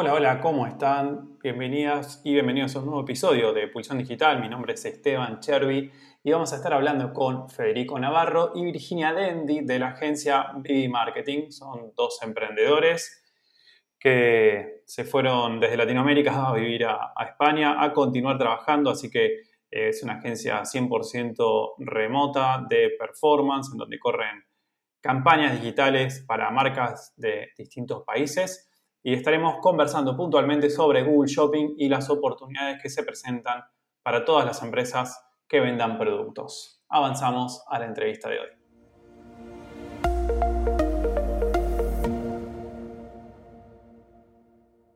Hola, hola, ¿cómo están? Bienvenidas y bienvenidos a un nuevo episodio de Pulsión Digital. Mi nombre es Esteban Chervi y vamos a estar hablando con Federico Navarro y Virginia Dendi de la agencia BB Marketing. Son dos emprendedores que se fueron desde Latinoamérica a vivir a, España a continuar trabajando, así que eh, es una agencia 100% remota de performance en donde corren campañas digitales para marcas de distintos países y estaremos conversando puntualmente sobre Google Shopping y las oportunidades que se presentan para todas las empresas que vendan productos. Avanzamos a la entrevista de hoy.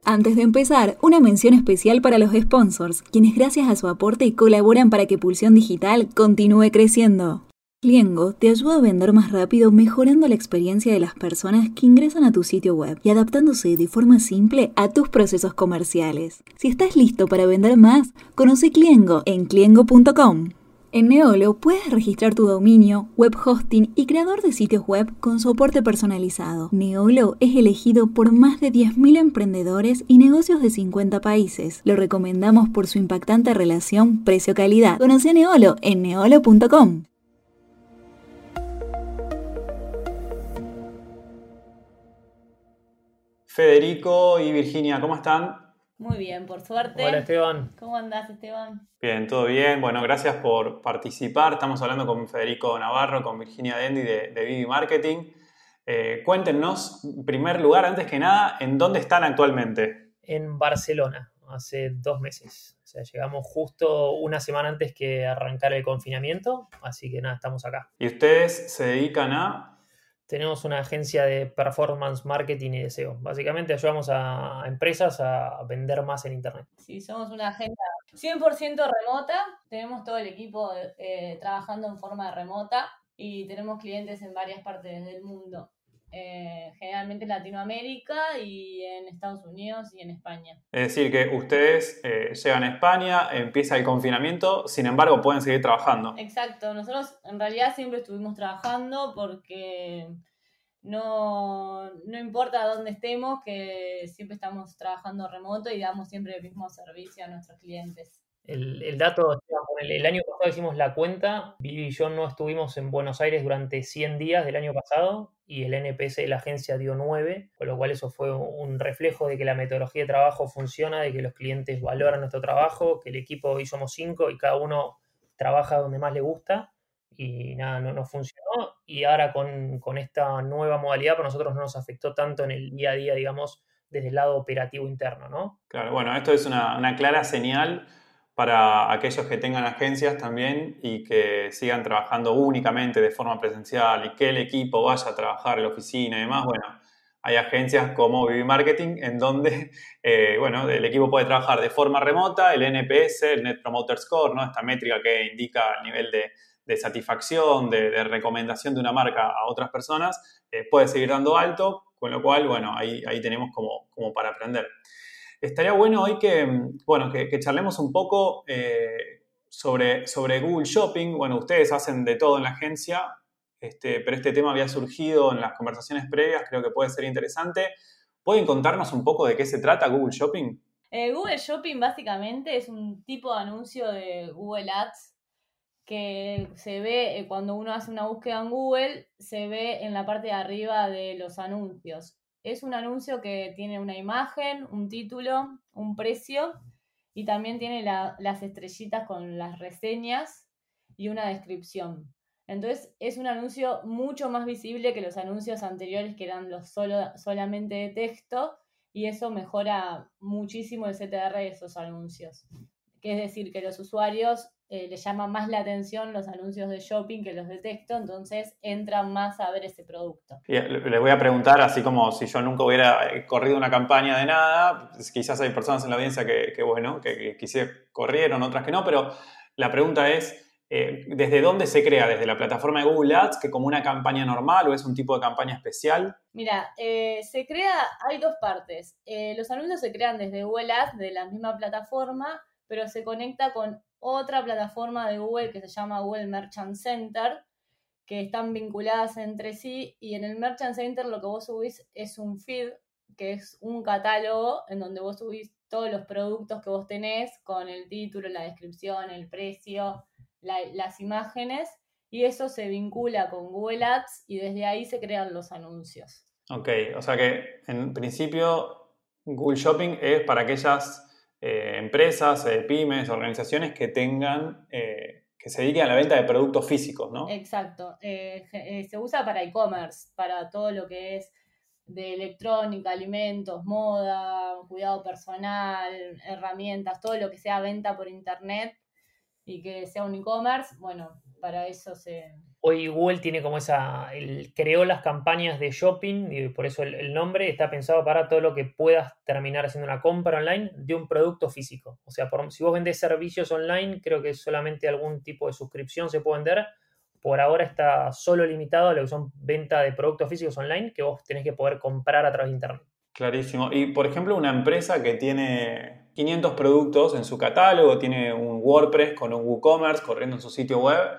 Antes de empezar, una mención especial para los sponsors, quienes gracias a su aporte colaboran para que Pulsión Digital continúe creciendo. Cliengo te ayuda a vender más rápido mejorando la experiencia de las personas que ingresan a tu sitio web y adaptándose de forma simple a tus procesos comerciales. Si estás listo para vender más, conoce Cliengo en cliengo.com. En Neolo puedes registrar tu dominio, web hosting y creador de sitios web con soporte personalizado. Neolo es elegido por más de 10.000 emprendedores y negocios de 50 países. Lo recomendamos por su impactante relación precio-calidad. Conoce Neolo en neolo.com. Federico y Virginia, ¿cómo están? Muy bien, por suerte. Hola Esteban. ¿Cómo andás Esteban? Bien, todo bien. Bueno, gracias por participar. Estamos hablando con Federico Navarro, con Virginia Dendi de, de Marketing. Eh, cuéntenos, en primer lugar, antes que nada, ¿en dónde están actualmente? En Barcelona, hace dos meses. O sea, llegamos justo una semana antes que arrancar el confinamiento, así que nada, estamos acá. ¿Y ustedes se dedican a tenemos una agencia de performance marketing y deseo. Básicamente ayudamos a empresas a vender más en Internet. Sí, somos una agencia 100% remota. Tenemos todo el equipo eh, trabajando en forma remota y tenemos clientes en varias partes del mundo. Eh, generalmente en Latinoamérica y en Estados Unidos y en España. Es decir, que ustedes eh, llegan a España, empieza el confinamiento, sin embargo pueden seguir trabajando. Exacto, nosotros en realidad siempre estuvimos trabajando porque no, no importa dónde estemos, que siempre estamos trabajando remoto y damos siempre el mismo servicio a nuestros clientes. El, el dato, el, año pasado hicimos la cuenta, Vivi y yo no estuvimos en Buenos Aires durante 100 días del año pasado y el NPS de la agencia dio 9, con lo cual eso fue un reflejo de que la metodología de trabajo funciona, de que los clientes valoran nuestro trabajo, que el equipo hoy somos 5 y cada uno trabaja donde más le gusta y nada, no nos funcionó y ahora con, con esta nueva modalidad para nosotros no nos afectó tanto en el día a día, digamos, desde el lado operativo interno, ¿no? Claro, bueno, esto es una, una clara señal para aquellos que tengan agencias también y que sigan trabajando únicamente de forma presencial y que el equipo vaya a trabajar en la oficina y demás, bueno, hay agencias como Vivi Marketing en donde, eh, bueno, el equipo puede trabajar de forma remota, el NPS, el Net Promoter Score, ¿no? Esta métrica que indica el nivel de, satisfacción, de, recomendación de una marca a otras personas, eh, puede seguir dando alto, con lo cual, bueno, ahí, ahí tenemos como, como para aprender. Estaría bueno hoy que, bueno, que, charlemos un poco eh, sobre, sobre Google Shopping. Bueno, ustedes hacen de todo en la agencia, este, pero este tema había surgido en las conversaciones previas, creo que puede ser interesante. ¿Pueden contarnos un poco de qué se trata Google Shopping? Eh, Google Shopping básicamente es un tipo de anuncio de Google Ads que se ve eh, cuando uno hace una búsqueda en Google, se ve en la parte de arriba de los anuncios es un anuncio que tiene una imagen, un título, un precio y también tiene las estrellitas con las reseñas y una descripción. Entonces es un anuncio mucho más visible que los anuncios anteriores que eran los solo, solamente de texto y eso mejora muchísimo el CTR de esos anuncios. Que es decir, que los usuarios eh, les llama más la atención los anuncios de shopping que los de texto, entonces entran más a ver ese producto. les voy a preguntar, así como si yo nunca hubiera eh, corrido una campaña de nada, pues quizás hay personas en la audiencia que, bueno, que, que corrieron, otras que no, pero la pregunta es, eh, ¿desde dónde se crea? ¿Desde la plataforma de Google Ads, que como una campaña normal o es un tipo de campaña especial? Mira, se crea, hay dos partes. los anuncios se crean desde Google Ads, de la misma plataforma, pero se conecta con otra plataforma de Google que se llama Google Merchant Center, que están vinculadas entre sí y en el Merchant Center lo que vos subís es un feed que es un catálogo en donde vos subís todos los productos que vos tenés con el título, la descripción, el precio, las imágenes, y eso se vincula con Google Ads y desde ahí se crean los anuncios. Ok, o sea que en principio Google Shopping es para aquellas eh, empresas, eh, pymes, organizaciones que tengan, eh, que se dediquen a la venta de productos físicos, ¿no? Exacto. se usa para e-commerce, para todo lo que es de electrónica, alimentos, moda, cuidado personal, herramientas, todo lo que sea venta por internet y que sea un e-commerce, bueno, para eso se... Hoy Google tiene como esa, el, creó las campañas de shopping y por eso el, nombre está pensado para todo lo que puedas terminar haciendo una compra online de un producto físico. O sea, si vos vendés servicios online, creo que solamente algún tipo de suscripción se puede vender. Por ahora está solo limitado a lo que son venta de productos físicos online que vos tenés que poder comprar a través de internet. Clarísimo. Y por ejemplo, una empresa que tiene 500 productos en su catálogo, tiene un WordPress con un WooCommerce corriendo en su sitio web.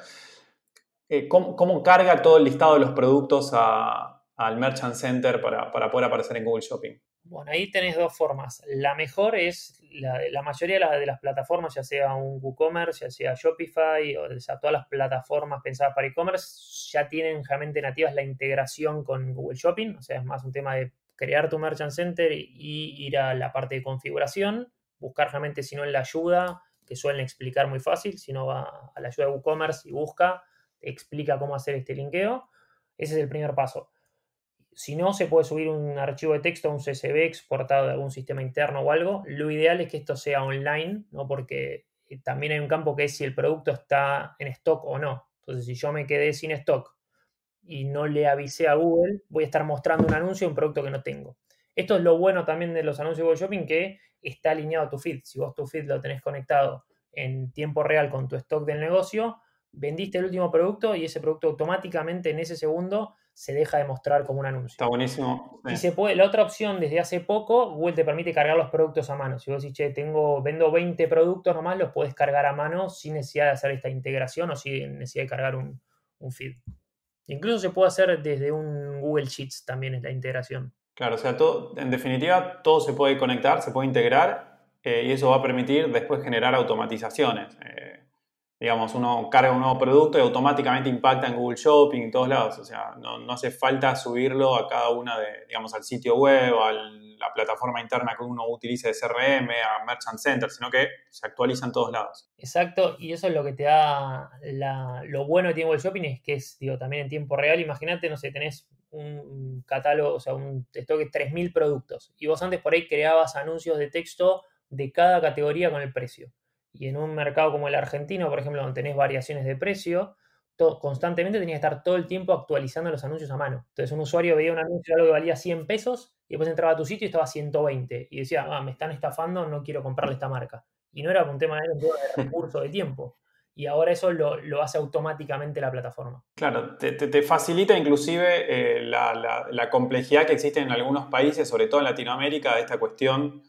Eh, ¿Cómo, carga todo el listado de los productos al Merchant Center para, poder aparecer en Google Shopping? Bueno, ahí tenés dos formas. La mejor es la, mayoría de las, plataformas, ya sea un WooCommerce, ya sea Shopify, o sea, todas las plataformas pensadas para e-commerce, ya tienen realmente nativas la integración con Google Shopping. O sea, es más un tema de crear tu Merchant Center y ir a la parte de configuración, buscar realmente si no en la ayuda, que suelen explicar muy fácil, si no va a la ayuda de WooCommerce y busca, explica cómo hacer este linkeo. Ese es el primer paso. Si no, se puede subir un archivo de texto, un CSV exportado de algún sistema interno o algo. Lo ideal es que esto sea online, ¿no? porque eh, también hay un campo que es si el producto está en stock o no. Entonces, si yo me quedé sin stock y no le avisé a Google, voy a estar mostrando un anuncio de un producto que no tengo. Esto es lo bueno también de los anuncios de Google Shopping, que está alineado a tu feed. Si vos tu feed lo tenés conectado en tiempo real con tu stock del negocio, vendiste el último producto y ese producto automáticamente en ese segundo se deja de mostrar como un anuncio. Está buenísimo. Y se puede, la otra opción, desde hace poco, Google te permite cargar los productos a mano. Si vos decís, che, tengo, vendo 20 productos nomás, los puedes cargar a mano sin necesidad de hacer esta integración o sin necesidad de cargar un, un feed. Incluso se puede hacer desde un Google Sheets también es la integración. Claro, o sea, todo, en definitiva, todo se puede conectar, se puede integrar eh, y eso va a permitir después generar automatizaciones. Eh, digamos, uno carga un nuevo producto y automáticamente impacta en Google Shopping en todos lados. O sea, no, no hace falta subirlo a cada una de, digamos, al sitio web, a la plataforma interna que uno utilice de CRM, a Merchant Center, sino que se actualiza en todos lados. Exacto, y eso es lo que te da lo bueno de tiene Google Shopping, es que es, digo, también en tiempo real. Imagínate, no sé, tenés un catálogo, o sea, un stock de 3.000 productos, y vos antes por ahí creabas anuncios de texto de cada categoría con el precio y en un mercado como el argentino, por ejemplo, donde tenés variaciones de precio, constantemente tenías que estar todo el tiempo actualizando los anuncios a mano. Entonces un usuario veía un anuncio de algo que valía 100 pesos y después entraba a tu sitio y estaba 120 y decía, ah, me están estafando, no quiero comprarle esta marca. Y no era un tema de, de recurso de tiempo. Y ahora eso lo, hace automáticamente la plataforma. Claro, te, facilita inclusive eh, la, la complejidad que existe en algunos países, sobre todo en Latinoamérica, de esta cuestión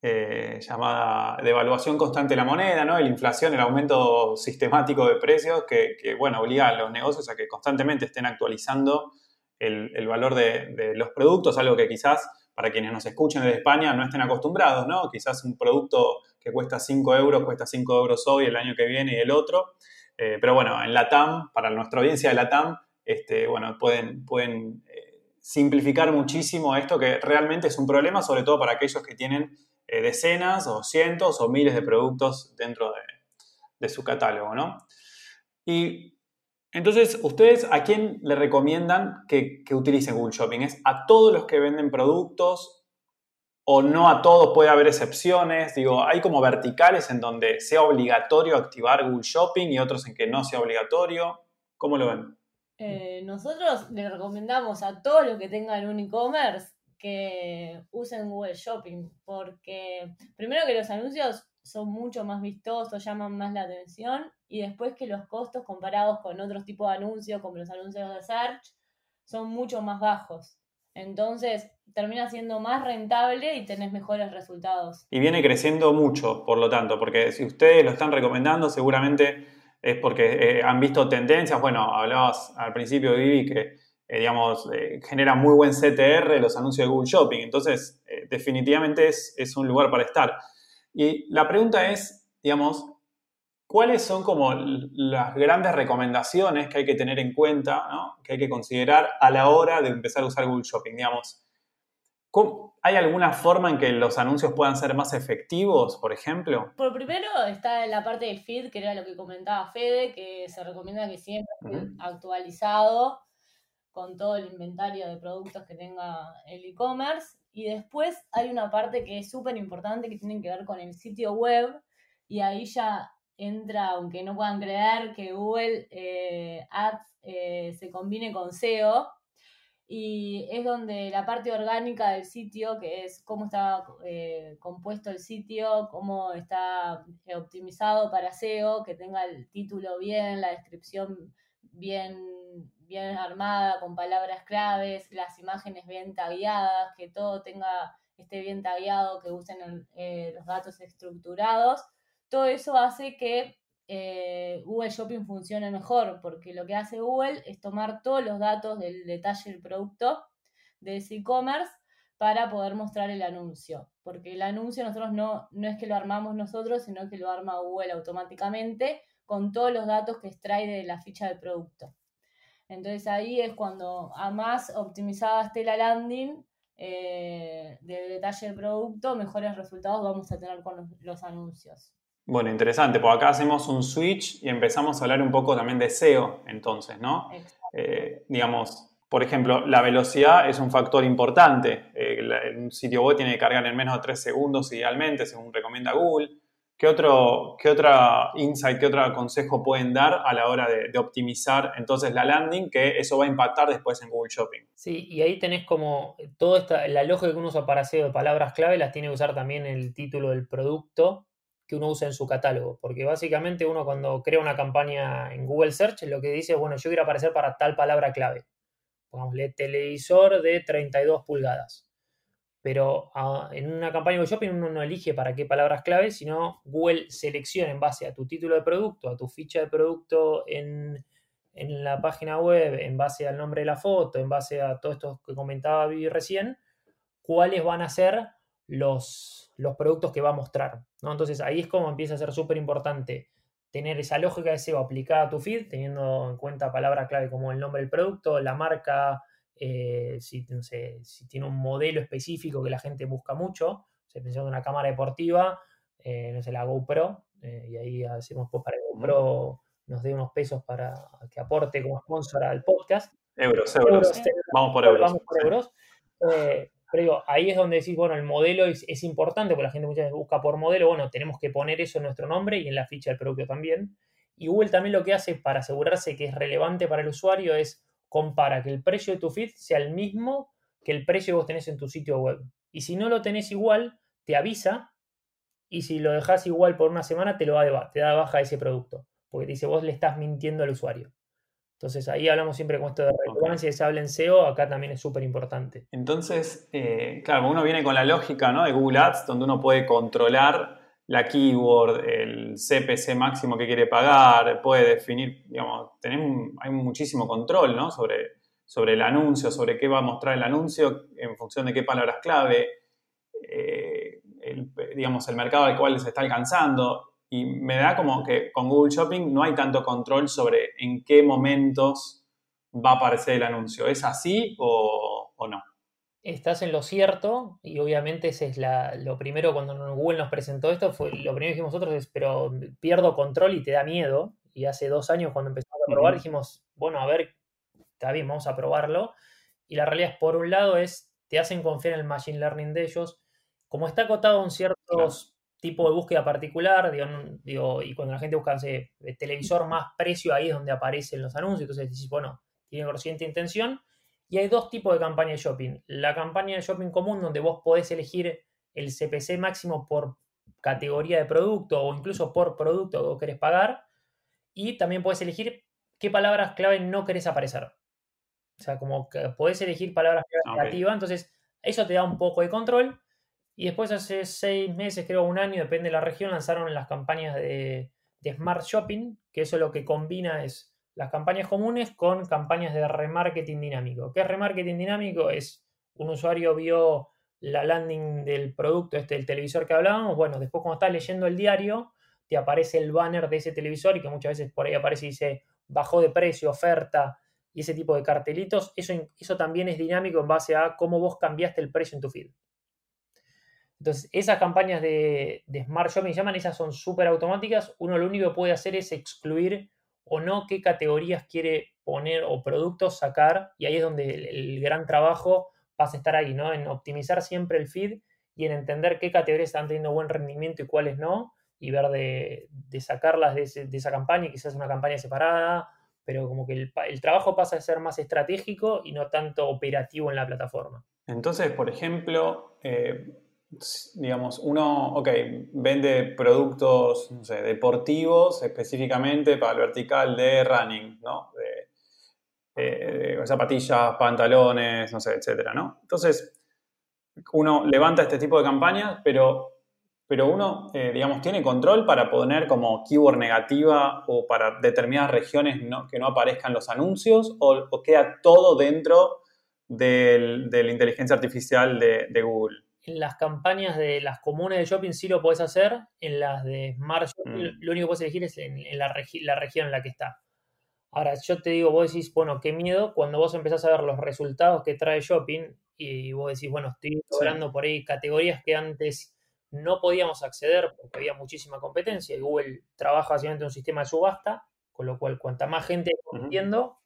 eh, llamada devaluación constante de la moneda, ¿no? la inflación, el aumento sistemático de precios que, bueno, obliga a los negocios a que constantemente estén actualizando el, valor de, los productos, algo que quizás para quienes nos escuchen desde España no estén acostumbrados, ¿no? Quizás un producto que cuesta 5 euros, cuesta 5 euros hoy, el año que viene y el otro. Eh, pero bueno, en la TAM, para nuestra audiencia de la TAM, este, bueno, pueden, pueden eh, simplificar muchísimo esto que realmente es un problema, sobre todo para aquellos que tienen eh, decenas o cientos o miles de productos dentro de, su catálogo, ¿no? Y entonces, ¿ustedes a quién le recomiendan que, que, utilicen Google Shopping? ¿Es a todos los que venden productos o no a todos? Puede haber excepciones. Digo, hay como verticales en donde sea obligatorio activar Google Shopping y otros en que no sea obligatorio. ¿Cómo lo ven? Eh, nosotros le recomendamos a todos los que tengan un e-commerce que usen Google Shopping, porque primero que los anuncios son mucho más vistosos, llaman más la atención, y después que los costos comparados con otros tipos de anuncios, como los anuncios de search, son mucho más bajos. Entonces termina siendo más rentable y tenés mejores resultados. Y viene creciendo mucho, por lo tanto, porque si ustedes lo están recomendando, seguramente es porque eh, han visto tendencias. Bueno, hablabas al principio, Vivi, que eh, digamos, eh, genera muy buen CTR los anuncios de Google Shopping. Entonces, eh, definitivamente es, es, un lugar para estar. Y la pregunta es, digamos, ¿cuáles son como las grandes recomendaciones que hay que tener en cuenta, ¿no? que hay que considerar a la hora de empezar a usar Google Shopping? Digamos, ¿hay alguna forma en que los anuncios puedan ser más efectivos, por ejemplo? Por primero está la parte del feed, que era lo que comentaba Fede, que se recomienda que siempre esté actualizado con todo el inventario de productos que tenga el e-commerce. Y después hay una parte que es súper importante que tiene que ver con el sitio web y ahí ya entra, aunque no puedan creer, que Google eh, Ads eh, se combine con SEO y es donde la parte orgánica del sitio, que es cómo está eh, compuesto el sitio, cómo está optimizado para SEO, que tenga el título bien, la descripción bien bien armada, con palabras claves, las imágenes bien tagueadas, que todo tenga, esté bien tagueado, que usen eh, los datos estructurados. Todo eso hace que eh, Google Shopping funcione mejor, porque lo que hace Google es tomar todos los datos del detalle del producto de ese e-commerce para poder mostrar el anuncio. Porque el anuncio nosotros no, no es que lo armamos nosotros, sino que lo arma Google automáticamente con todos los datos que extrae de la ficha del producto. Entonces ahí es cuando a más optimizada esté la landing eh, del detalle del producto, mejores resultados vamos a tener con los, anuncios. Bueno, interesante, pues acá hacemos un switch y empezamos a hablar un poco también de SEO, entonces, ¿no? Eh, digamos, por ejemplo, la velocidad es un factor importante. Eh, un sitio web tiene que cargar en menos de 3 segundos idealmente, según recomienda Google. ¿Qué otro, qué otra insight, qué otro consejo pueden dar a la hora de, optimizar entonces la landing? Que eso va a impactar después en Google Shopping. Sí, y ahí tenés como toda esta, la lógica que uno usa para SEO de palabras clave, las tiene que usar también el título del producto que uno usa en su catálogo. Porque básicamente uno cuando crea una campaña en Google Search, lo que dice, bueno, yo quiero aparecer para tal palabra clave. Pongámosle televisor de 32 pulgadas pero ah, en una campaña de shopping uno no elige para qué palabras clave, sino Google selecciona en base a tu título de producto, a tu ficha de producto en, la página web, en base al nombre de la foto, en base a todo esto que comentaba Vivi recién, cuáles van a ser los, los productos que va a mostrar. ¿no? Entonces ahí es como empieza a ser súper importante tener esa lógica de SEO aplicada a tu feed, teniendo en cuenta palabras clave como el nombre del producto, la marca, eh, si, si tiene un modelo específico que la gente busca mucho, se pensando en una cámara deportiva, eh, no sé, la GoPro, eh, y ahí hacemos pues, para que GoPro nos dé unos pesos para que aporte como sponsor al podcast. Euros, euros. vamos por euros. Vamos por euros. pero digo, ahí es donde decís, bueno, el modelo es, es, importante, porque la gente muchas veces busca por modelo, bueno, tenemos que poner eso en nuestro nombre y en la ficha del producto también. Y Google también lo que hace para asegurarse que es relevante para el usuario es compara que el precio de tu feed sea el mismo que el precio que vos tenés en tu sitio web. Y si no lo tenés igual, te avisa y si lo dejas igual por una semana, te lo da, de te da baja ese producto. Porque te dice, vos le estás mintiendo al usuario. Entonces ahí hablamos siempre con esto de relevancia, se habla en SEO, acá también es súper importante. Entonces, eh, claro, uno viene con la lógica ¿no? de Google Ads, donde uno puede controlar la keyword, el CPC máximo que quiere pagar, puede definir, digamos, tenemos, hay muchísimo control ¿no? sobre, sobre el anuncio, sobre qué va a mostrar el anuncio en función de qué palabras clave, eh, digamos, el mercado al cual se está alcanzando. Y me da como que con Google Shopping no hay tanto control sobre en qué momentos va a aparecer el anuncio. ¿Es así o, o no? Estás en lo cierto y obviamente ese es la, lo primero cuando Google nos presentó esto, fue lo primero que dijimos nosotros es, pero pierdo control y te da miedo. Y hace dos años cuando empezamos a probar dijimos, bueno, a ver, está bien, vamos a probarlo. Y la realidad es, por un lado, es, te hacen confiar en el Machine Learning de ellos. Como está acotado un cierto tipo de búsqueda particular, digo, y cuando la gente busca ese televisor más precio, ahí es donde aparecen los anuncios. Entonces decís, bueno, tiene consciente intención y hay dos tipos de campaña de shopping. La campaña de shopping común, donde vos podés elegir el CPC máximo por categoría de producto o incluso por producto que vos querés pagar. Y también podés elegir qué palabras clave no querés aparecer. O sea, como que podés elegir palabras clave creativas. Entonces, eso te da un poco de control. Y después, hace seis meses, creo un año, depende de la región, lanzaron las campañas de, de Smart Shopping, que eso lo que combina es las campañas comunes con campañas de remarketing dinámico. ¿Qué es remarketing dinámico? Es un usuario vio la landing del producto, este del televisor que hablábamos, bueno, después cuando estás leyendo el diario, te aparece el banner de ese televisor y que muchas veces por ahí aparece y dice bajó de precio, oferta y ese tipo de cartelitos, eso, eso también es dinámico en base a cómo vos cambiaste el precio en tu feed. Entonces, esas campañas de, Smart Shopping llaman, esas son súper automáticas. Uno lo único que puede hacer es excluir o no qué categorías quiere poner o productos sacar. Y ahí es donde el, gran trabajo pasa a estar ahí, ¿no? En optimizar siempre el feed y en entender qué categorías están teniendo buen rendimiento y cuáles no. Y ver de, sacarlas de, esa campaña quizás una campaña separada. Pero como que el, trabajo pasa a ser más estratégico y no tanto operativo en la plataforma. Entonces, por ejemplo, eh, digamos, uno, ok, vende productos deportivos específicamente para el vertical de running, ¿no? De, zapatillas, pantalones, no sé, etcétera, ¿no? Entonces, uno levanta este tipo de campañas, pero, pero uno, eh, digamos, tiene control para poner como keyword negativa o para determinadas regiones que no aparezcan los anuncios o, queda todo dentro de la inteligencia artificial de Google en las campañas de las comunes de shopping sí lo puedes hacer, en las de Smart Shopping mm. lo único que puedes elegir es en, la, región en la que está. Ahora, yo te digo, vos decís, bueno, qué miedo cuando vos empezás a ver los resultados que trae shopping y vos decís, bueno, estoy logrando por ahí categorías que antes no podíamos acceder porque había muchísima competencia y Google trabaja básicamente un sistema de subasta, con lo cual cuanta más gente compitiendo,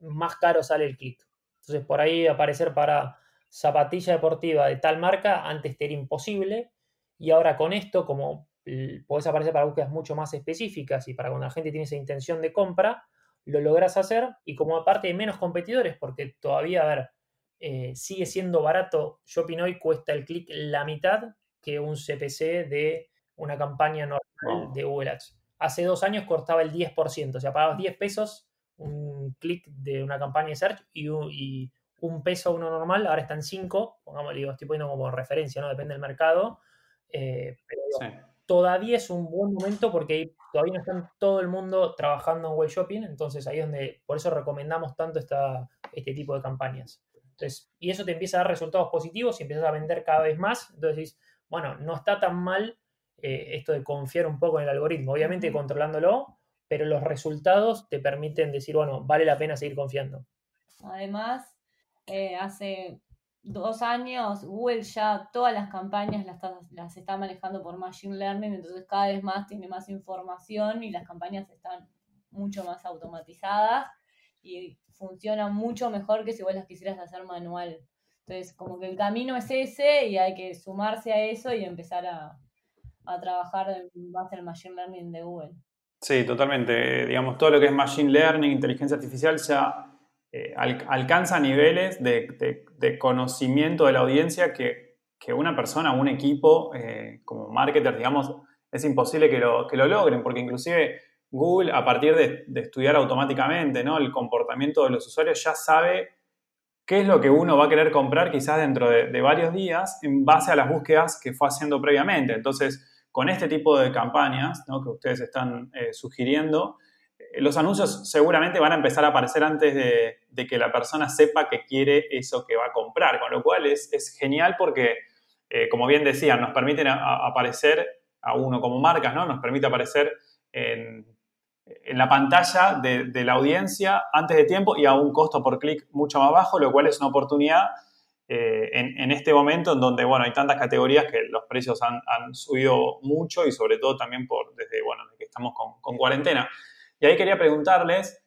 más caro sale el clic. Entonces, por ahí aparecer para zapatilla deportiva de tal marca antes era imposible y ahora con esto, como podés aparecer para búsquedas mucho más específicas y para cuando la gente tiene esa intención de compra, lo logras hacer y como aparte hay menos competidores, porque todavía, a ver, eh, sigue siendo barato, Shopping hoy cuesta el clic la mitad que un CPC de una campaña normal de Google Ads. Hace dos años cortaba el 10%, o sea, pagabas 10 pesos un clic de una campaña de search y, y un peso uno normal, ahora está en 5, pongamos, digo, estoy poniendo como referencia, ¿no? Depende del mercado. Eh, pero todavía es un buen momento porque todavía no está todo el mundo trabajando en web shopping, entonces ahí es donde, por eso recomendamos tanto esta, este tipo de campañas. Entonces, y eso te empieza a dar resultados positivos y empiezas a vender cada vez más, entonces dices, bueno, no está tan mal eh, esto de confiar un poco en el algoritmo, obviamente controlándolo, pero los resultados te permiten decir, bueno, vale la pena seguir confiando. Además, eh, hace dos años Google ya todas las campañas las, las está manejando por Machine Learning, entonces cada vez más tiene más información y las campañas están mucho más automatizadas y funcionan mucho mejor que si vos las quisieras hacer manual. Entonces, como que el camino es ese y hay que sumarse a eso y empezar a, a trabajar en base al Machine Learning de Google. Sí, totalmente. Digamos, todo lo que es Machine Learning, inteligencia artificial, ya eh, alcanza niveles de, conocimiento de la audiencia que, una persona, un equipo eh, como marketer, digamos, es imposible que lo, que lo logren, porque inclusive Google, a partir de, estudiar automáticamente ¿no? el comportamiento de los usuarios, ya sabe qué es lo que uno va a querer comprar quizás dentro de, varios días en base a las búsquedas que fue haciendo previamente. Entonces, con este tipo de campañas que ustedes están eh, sugiriendo, los anuncios seguramente van a empezar a aparecer antes de, que la persona sepa que quiere eso que va a comprar, con lo cual es, genial porque, eh, como bien decían, nos permiten aparecer a uno como marcas, ¿no? Nos permite aparecer en, la pantalla de, la audiencia antes de tiempo y a un costo por clic mucho más bajo, lo cual es una oportunidad eh, en, este momento en donde, bueno, hay tantas categorías que los precios han, subido mucho y sobre todo también por, desde, bueno, que estamos con cuarentena. Y ahí quería preguntarles,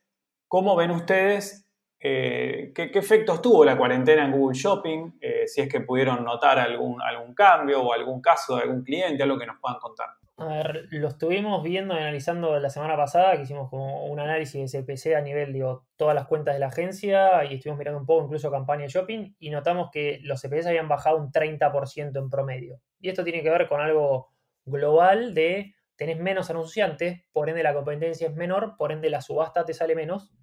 ¿cómo ven ustedes eh, ¿qué, efectos tuvo la cuarentena en Google Shopping? Eh, si es que pudieron notar algún, algún cambio o algún caso de algún cliente, algo que nos puedan contar. A ver, lo estuvimos viendo y analizando la semana pasada, que hicimos como un análisis de CPC a nivel, digo, todas las cuentas de la agencia y estuvimos mirando un poco incluso campaña shopping y notamos que los CPC habían bajado un 30% en promedio. Y esto tiene que ver con algo global de tenés menos anunciantes, por ende la competencia es menor, por ende la subasta te sale menos,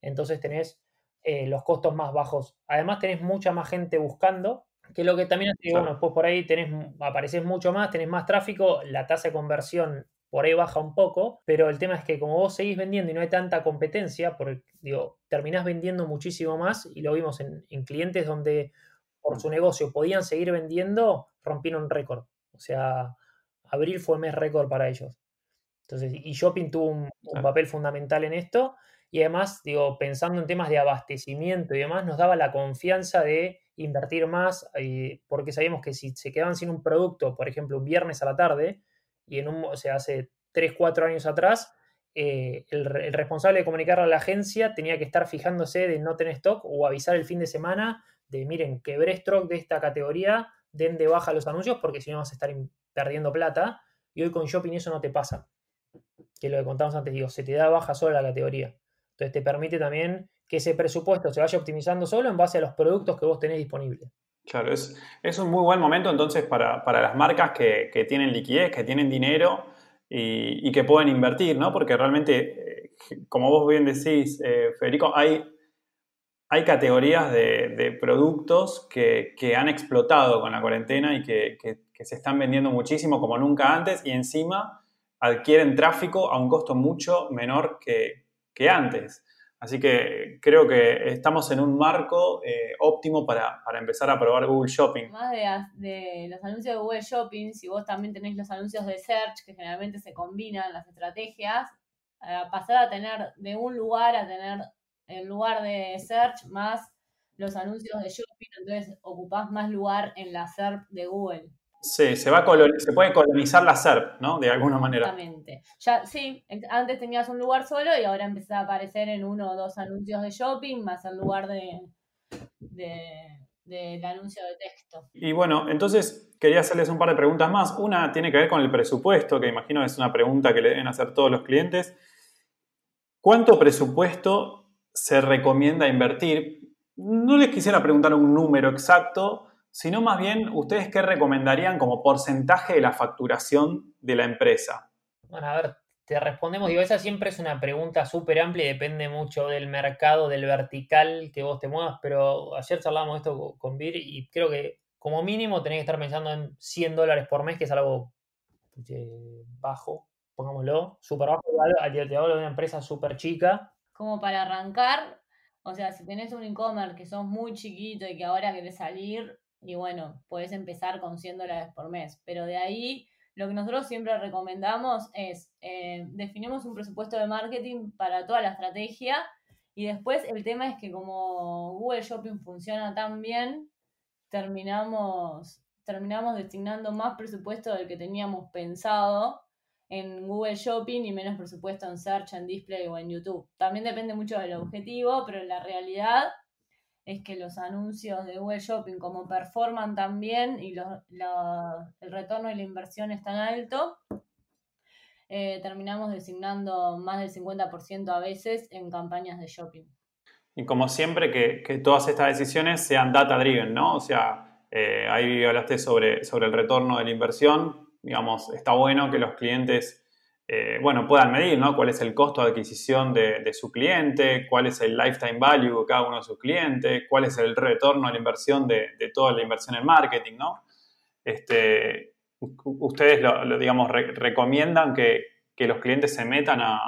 entonces tenés eh, los costos más bajos. Además tenés mucha más gente buscando, que lo que también hace, bueno, pues por ahí tenés, apareces mucho más, tenés más tráfico, la tasa de conversión por ahí baja un poco, pero el tema es que como vos seguís vendiendo y no hay tanta competencia, porque, digo, terminás vendiendo muchísimo más y lo vimos en, en clientes donde por su negocio podían seguir vendiendo, rompieron récord. O sea, abril fue mes récord para ellos. Entonces, y Shopping tuvo un, papel fundamental en esto. Y además, digo, pensando en temas de abastecimiento y demás, nos daba la confianza de invertir más, eh, porque sabíamos que si se quedaban sin un producto, por ejemplo, un viernes a la tarde, y en un, o sea, hace 3, 4 años atrás, eh, el, el, responsable de comunicar a la agencia tenía que estar fijándose de no tener stock o avisar el fin de semana de, miren, quebré stock de esta categoría, den de baja los anuncios porque si no vas a estar perdiendo plata. Y hoy con Shopping eso no te pasa. Que lo que contamos antes, digo, se te da baja solo la categoría. Entonces te permite también que ese presupuesto se vaya optimizando solo en base a los productos que vos tenés disponibles. Claro, es, es un muy buen momento entonces para, las marcas que, tienen liquidez, que tienen dinero y, que pueden invertir, ¿no? Porque realmente, eh, como vos bien decís, eh, Federico, hay hay categorías de, productos que, han explotado con la cuarentena y que, se están vendiendo muchísimo como nunca antes y encima adquieren tráfico a un costo mucho menor que, antes. Así que creo que estamos en un marco eh, óptimo para, empezar a probar Google Shopping. Además de, los anuncios de Google Shopping, si vos también tenés los anuncios de Search, que generalmente se combinan las estrategias, pasar a tener de un lugar a tener en lugar de search más los anuncios de shopping, entonces ocupás más lugar en la SERP de Google. Sí, se, va se puede colonizar la SERP, ¿no? De alguna manera. Exactamente. Ya, sí, antes tenías un lugar solo y ahora empieza a aparecer en uno o dos anuncios de shopping más el lugar de, del anuncio de texto. Y bueno, entonces quería hacerles un par de preguntas más. Una tiene que ver con el presupuesto, que imagino es una pregunta que le deben hacer todos los clientes. ¿Cuánto presupuesto se recomienda invertir. No les quisiera preguntar un número exacto, sino más bien ustedes qué recomendarían como porcentaje de la facturación de la empresa. Bueno, a ver, te respondemos, digo, esa siempre es una pregunta súper amplia y depende mucho del mercado, del vertical que vos te muevas, pero ayer charlábamos esto con Vir y creo que como mínimo tenés que estar pensando en 100 dólares por mes, que es algo eh, bajo, pongámoslo, súper bajo, te hablo de una empresa súper chica, como para arrancar, o sea, si tenés un e-commerce que sos muy chiquito y que ahora querés salir, y bueno, puedes empezar con 100 dólares por mes, pero de ahí lo que nosotros siempre recomendamos es eh, definimos un presupuesto de marketing para toda la estrategia y después el tema es que como Google Shopping funciona tan bien, terminamos, terminamos destinando más presupuesto del que teníamos pensado en Google Shopping y menos presupuesto en Search, en Display o en YouTube. También depende mucho del objetivo, pero la realidad es que los anuncios de Google Shopping como performan tan bien y el retorno de la inversión es tan alto, eh, terminamos designando más del 50% a veces en campañas de shopping. Y como siempre, que, todas estas decisiones sean data driven, ¿no? O sea, eh, ahí hablaste sobre, sobre el retorno de la inversión, digamos, está bueno que los clientes, eh, bueno, puedan medir, ¿no? Cuál es el costo de adquisición de, su cliente, cuál es el lifetime value de cada uno de sus clientes, cuál es el retorno a la inversión de, toda la inversión en marketing, ¿no? Este, ustedes, digamos, recomiendan que, los clientes se metan a,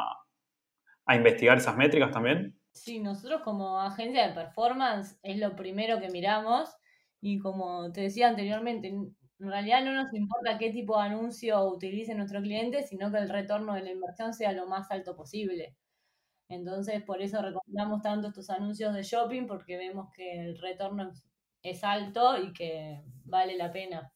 a investigar esas métricas también. Sí, nosotros como agencia de performance es lo primero que miramos y como te decía anteriormente, en realidad no nos importa qué tipo de anuncio utilice nuestro cliente, sino que el retorno de la inversión sea lo más alto posible. Entonces, por eso recomendamos tanto estos anuncios de shopping, porque vemos que el retorno es alto y que vale la pena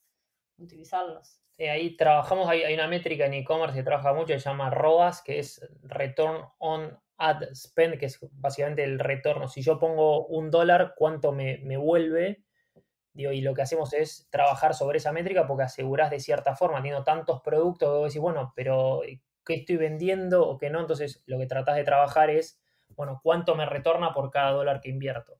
utilizarlos. ahí trabajamos, hay, una métrica en e-commerce que trabaja mucho, se llama ROAS, que es Return on Ad Spend, que es básicamente el retorno. Si yo pongo un dólar, ¿cuánto me, me vuelve? Y lo que hacemos es trabajar sobre esa métrica porque asegurás de cierta forma, teniendo tantos productos, que vos decís, bueno, pero eh, ¿qué estoy vendiendo o qué no? Entonces lo que tratás de trabajar es, bueno, ¿cuánto me retorna por cada dólar que invierto?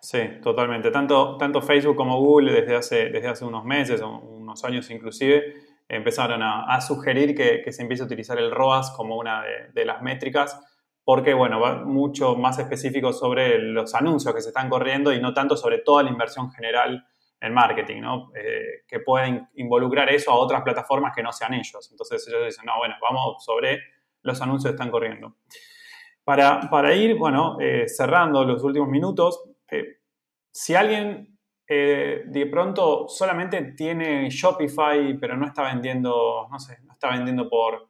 Sí, totalmente. Tanto, tanto Facebook como Google desde hace, desde hace unos meses o unos años inclusive empezaron a, sugerir que, se empiece a utilizar el ROAS como una de, de las métricas porque, bueno, va mucho más específico sobre los anuncios que se están corriendo y no tanto sobre toda la inversión general en marketing, ¿no? Eh, que pueden involucrar eso a otras plataformas que no sean ellos. Entonces ellos dicen, no, bueno, vamos sobre los anuncios que están corriendo. Para, para ir, bueno, eh, cerrando los últimos minutos, eh, si alguien de pronto solamente tiene Shopify, pero no está vendiendo, no sé, no está vendiendo por,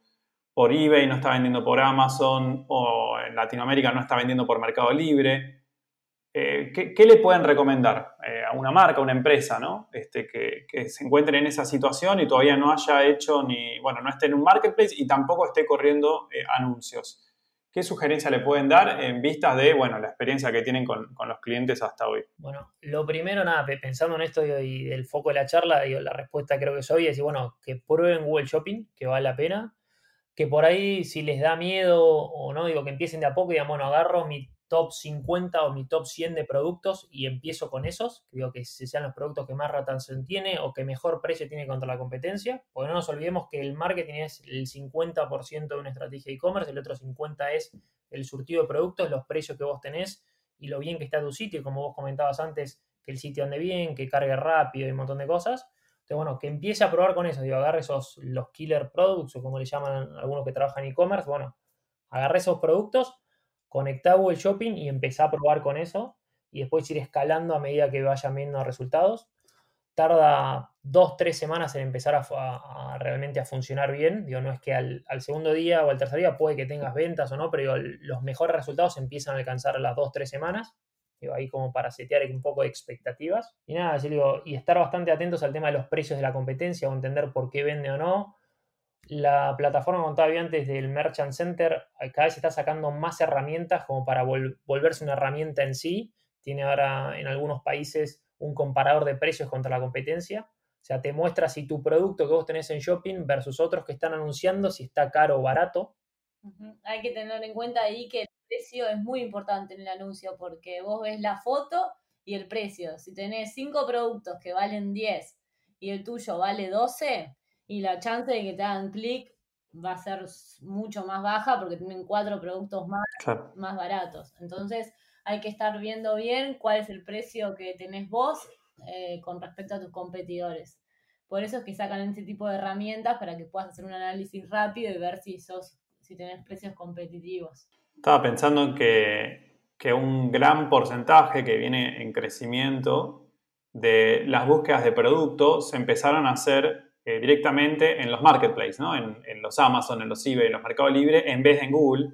por eBay, no está vendiendo por Amazon, o en Latinoamérica no está vendiendo por Mercado Libre, eh, ¿qué, le pueden recomendar eh, a una marca, a una empresa, ¿no? Este, que, se encuentre en esa situación y todavía no haya hecho ni, bueno, no esté en un marketplace y tampoco esté corriendo eh, anuncios? ¿Qué sugerencia le pueden dar en vistas de, bueno, la experiencia que tienen con, los clientes hasta hoy? Bueno, lo primero, nada, pensando en esto y del foco de la charla, digo, la respuesta creo que soy es, bueno, que prueben Google Shopping, que vale la pena, que por ahí si les da miedo o no, digo, que empiecen de a poco y digan, bueno, agarro mi top 50 o mi top 100 de productos y empiezo con esos, digo que sean los productos que más retención tiene o que mejor precio tiene contra la competencia, porque no nos olvidemos que el marketing es el 50% de una estrategia de e-commerce, el otro 50% es el surtido de productos, los precios que vos tenés y lo bien que está tu sitio, como vos comentabas antes, que el sitio ande bien, que cargue rápido y un montón de cosas. Entonces, bueno, que empiece a probar con eso, digo, agarre esos, los killer products o como le llaman algunos que trabajan en e-commerce, bueno, agarre esos productos conectá Google Shopping y empezá a probar con eso y después ir escalando a medida que vayan viendo resultados. Tarda dos, tres semanas en empezar a, realmente a funcionar bien. Digo, no es que al, segundo día o al tercer día puede que tengas ventas o no, pero los mejores resultados empiezan a alcanzar las dos, tres semanas. Digo, ahí como para setear un poco de expectativas. Y nada, y estar bastante atentos al tema de los precios de la competencia o entender por qué vende o no la plataforma contaba antes del Merchant Center cada vez está sacando más herramientas como para volverse una herramienta en sí. Tiene ahora en algunos países un comparador de precios contra la competencia. O sea, te muestra si tu producto que vos tenés en shopping versus otros que están anunciando, si está caro o barato. Hay que tener en cuenta ahí que el precio es muy importante en el anuncio porque vos ves la foto y el precio. Si tenés cinco productos que valen 10 y el tuyo vale 12, y la chance de que te hagan clic va a ser mucho más baja porque tienen cuatro productos más, más baratos. Entonces hay que estar viendo bien cuál es el precio que tenés vos eh, con respecto a tus competidores. Por eso es que sacan este tipo de herramientas para que puedas hacer un análisis rápido y ver si sos, si tenés precios competitivos. Estaba pensando que, que un gran porcentaje que viene en crecimiento de las búsquedas de productos se empezaron a hacer eh, directamente en los marketplaces, ¿no? en, los Amazon, en los eBay, en los Mercado Libre, en vez de en Google.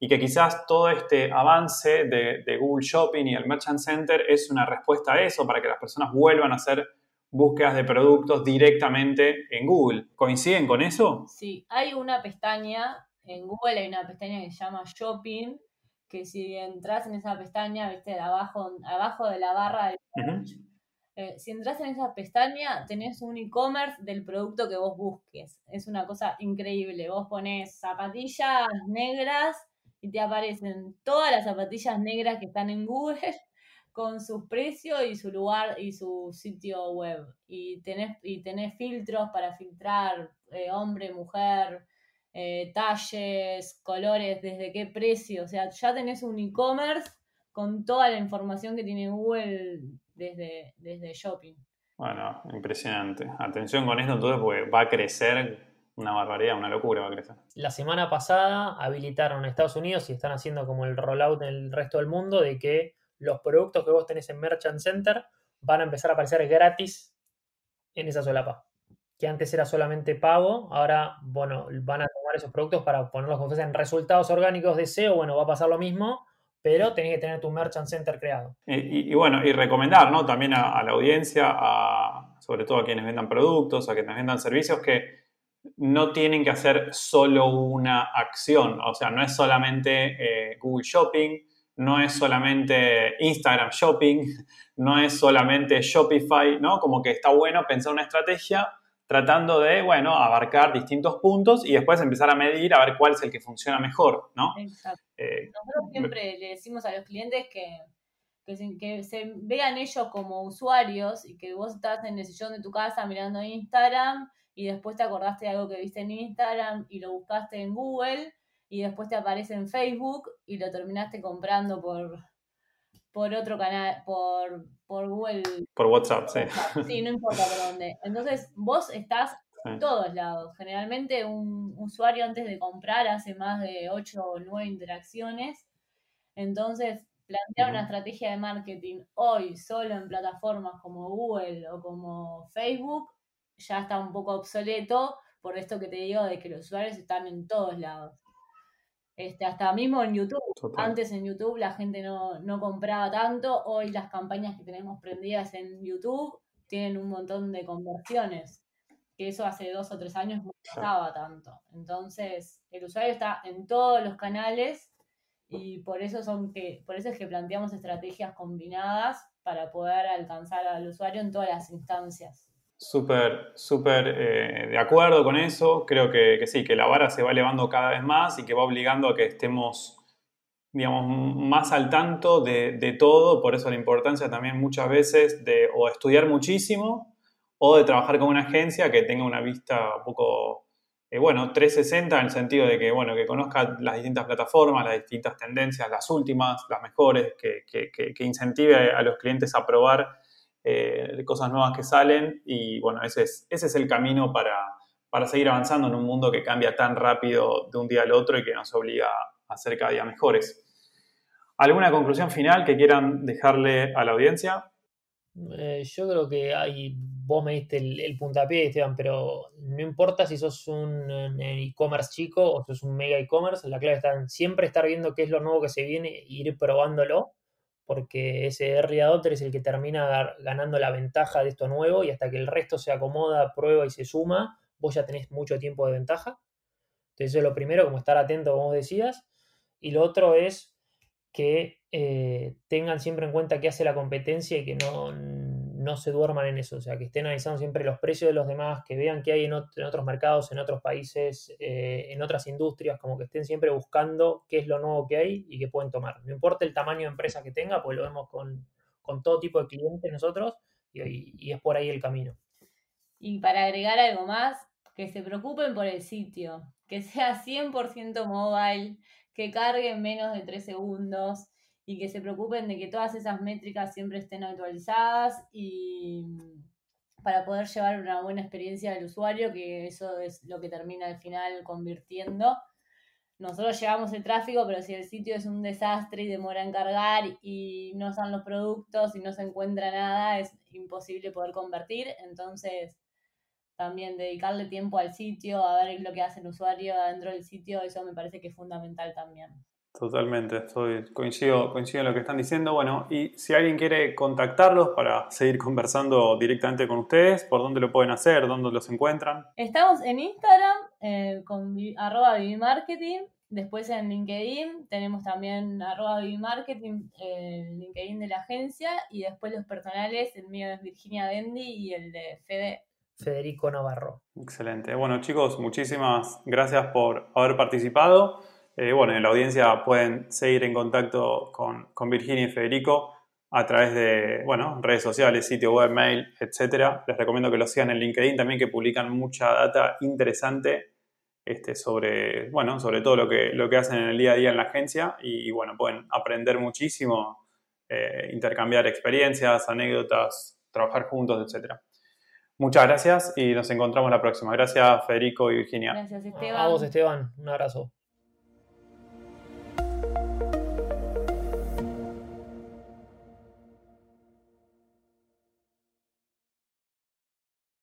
Y que quizás todo este avance de, Google Shopping y el Merchant Center es una respuesta a eso, para que las personas vuelvan a hacer búsquedas de productos directamente en Google. ¿Coinciden con eso? Sí, hay una pestaña, en Google hay una pestaña que se llama Shopping, que si entras en esa pestaña, viste, abajo, abajo de la barra del eh, si entras en esa pestaña, tenés un e-commerce del producto que vos busques. Es una cosa increíble. Vos pones zapatillas negras y te aparecen todas las zapatillas negras que están en Google con sus precios y su lugar y su sitio web. Y tenés, y filtros para filtrar eh, hombre, mujer, eh, talles, colores, desde qué precio. O sea, ya tenés un e-commerce con toda la información que tiene Google desde, desde shopping. Bueno, impresionante. Atención con esto entonces porque va a crecer una barbaridad, una locura va a crecer. La semana pasada habilitaron en Estados Unidos y están haciendo como el rollout en el resto del mundo de que los productos que vos tenés en Merchant Center van a empezar a aparecer gratis en esa solapa. Que antes era solamente pago, ahora, bueno, van a tomar esos productos para ponerlos como en resultados orgánicos de SEO, bueno, va a pasar lo mismo, pero tenés que tener tu Merchant Center creado. Y, bueno, y recomendar ¿no? también a, la audiencia, sobre todo a quienes vendan productos, a quienes vendan servicios, que no tienen que hacer solo una acción, o sea, no es solamente eh, Google Shopping, no es solamente Instagram Shopping, no es solamente Shopify, ¿no? Como que está bueno pensar una estrategia tratando de, bueno, abarcar distintos puntos y después empezar a medir a ver cuál es el que funciona mejor, ¿no? Exacto. Eh, Nosotros siempre le decimos a los clientes que, que, se, vean ellos como usuarios y que vos estás en el sillón de tu casa mirando Instagram y después te acordaste de algo que viste en Instagram y lo buscaste en Google y después te aparece en Facebook y lo terminaste comprando por, por otro canal, por, por Google. Por WhatsApp, sí. Sí, no importa por dónde. Entonces, vos estás en todos lados. Generalmente un usuario antes de comprar hace más de 8 o 9 interacciones. Entonces, plantear una estrategia de marketing hoy solo en plataformas como Google o como Facebook ya está un poco obsoleto por esto que te digo de que los usuarios están en todos lados. Este, hasta mismo en YouTube. Antes en YouTube la gente no, no, compraba tanto. Hoy las campañas que tenemos prendidas en YouTube tienen un montón de conversiones. Que eso hace dos o tres años no estaba tanto. Entonces, el usuario está en todos los canales y por eso son que, por eso es que planteamos estrategias combinadas para poder alcanzar al usuario en todas las instancias. Súper, súper eh, de acuerdo con eso. Creo que, sí, que la vara se va elevando cada vez más y que va obligando a que estemos, digamos, más al tanto de, todo. Por eso la importancia también muchas veces de o estudiar muchísimo o de trabajar con una agencia que tenga una vista un poco, eh, bueno, 360 en el sentido de que, bueno, que conozca las distintas plataformas, las distintas tendencias, las últimas, las mejores, que, que incentive a los clientes a probar eh, cosas nuevas que salen y bueno, ese es, ese es el camino para, para seguir avanzando en un mundo que cambia tan rápido de un día al otro y que nos obliga a ser cada día mejores. ¿Alguna conclusión final que quieran dejarle a la audiencia? Eh, yo creo que hay, vos me diste el, puntapié, Esteban, pero no importa si sos un e-commerce chico o sos un mega e-commerce, la clave está siempre estar viendo qué es lo nuevo que se viene e ir probándolo porque ese early adopter es el que termina ganando la ventaja de esto nuevo y hasta que el resto se acomoda, prueba y se suma, vos ya tenés mucho tiempo de ventaja. Entonces eso es lo primero, como estar atento, como vos decías. Y lo otro es que eh, tengan siempre en cuenta qué hace la competencia y que no, no se duerman en eso, o sea, que estén analizando siempre los precios de los demás, que vean qué hay en, otros mercados, en otros países, eh, en otras industrias, como que estén siempre buscando qué es lo nuevo que hay y que pueden tomar. No importa el tamaño de empresa que tenga, pues lo vemos con, todo tipo de clientes nosotros y, es por ahí el camino. Y para agregar algo más, que se preocupen por el sitio, que sea 100% mobile, que cargue en menos de 3 segundos y que se preocupen de que todas esas métricas siempre estén actualizadas y para poder llevar una buena experiencia al usuario, que eso es lo que termina al final convirtiendo. Nosotros llevamos el tráfico, pero si el sitio es un desastre y demora en cargar y no están los productos y no se encuentra nada, es imposible poder convertir. Entonces, también dedicarle tiempo al sitio, a ver lo que hace el usuario dentro del sitio, eso me parece que es fundamental también. Totalmente, estoy, coincido, coincido en lo que están diciendo. Bueno, y si alguien quiere contactarlos para seguir conversando directamente con ustedes, ¿por dónde lo pueden hacer? ¿Dónde los encuentran? Estamos en Instagram eh, con arroba Vivimarketing, después en LinkedIn tenemos también arroba Vivimarketing, el LinkedIn de la agencia, y después los personales, el mío es Virginia Dendi y el de Fede. Federico Navarro. Excelente. Bueno chicos, muchísimas gracias por haber participado. Eh, bueno, en la audiencia pueden seguir en contacto con, Virginia y Federico a través de, bueno, redes sociales, sitio web, mail, etc. Les recomiendo que lo sigan en LinkedIn también, que publican mucha data interesante este, sobre, bueno, sobre todo lo que, lo que hacen en el día a día en la agencia y, bueno, pueden aprender muchísimo, eh, intercambiar experiencias, anécdotas, trabajar juntos, etc. Muchas gracias y nos encontramos la próxima. Gracias Federico y Virginia. Gracias Esteban. A vos Esteban, un abrazo.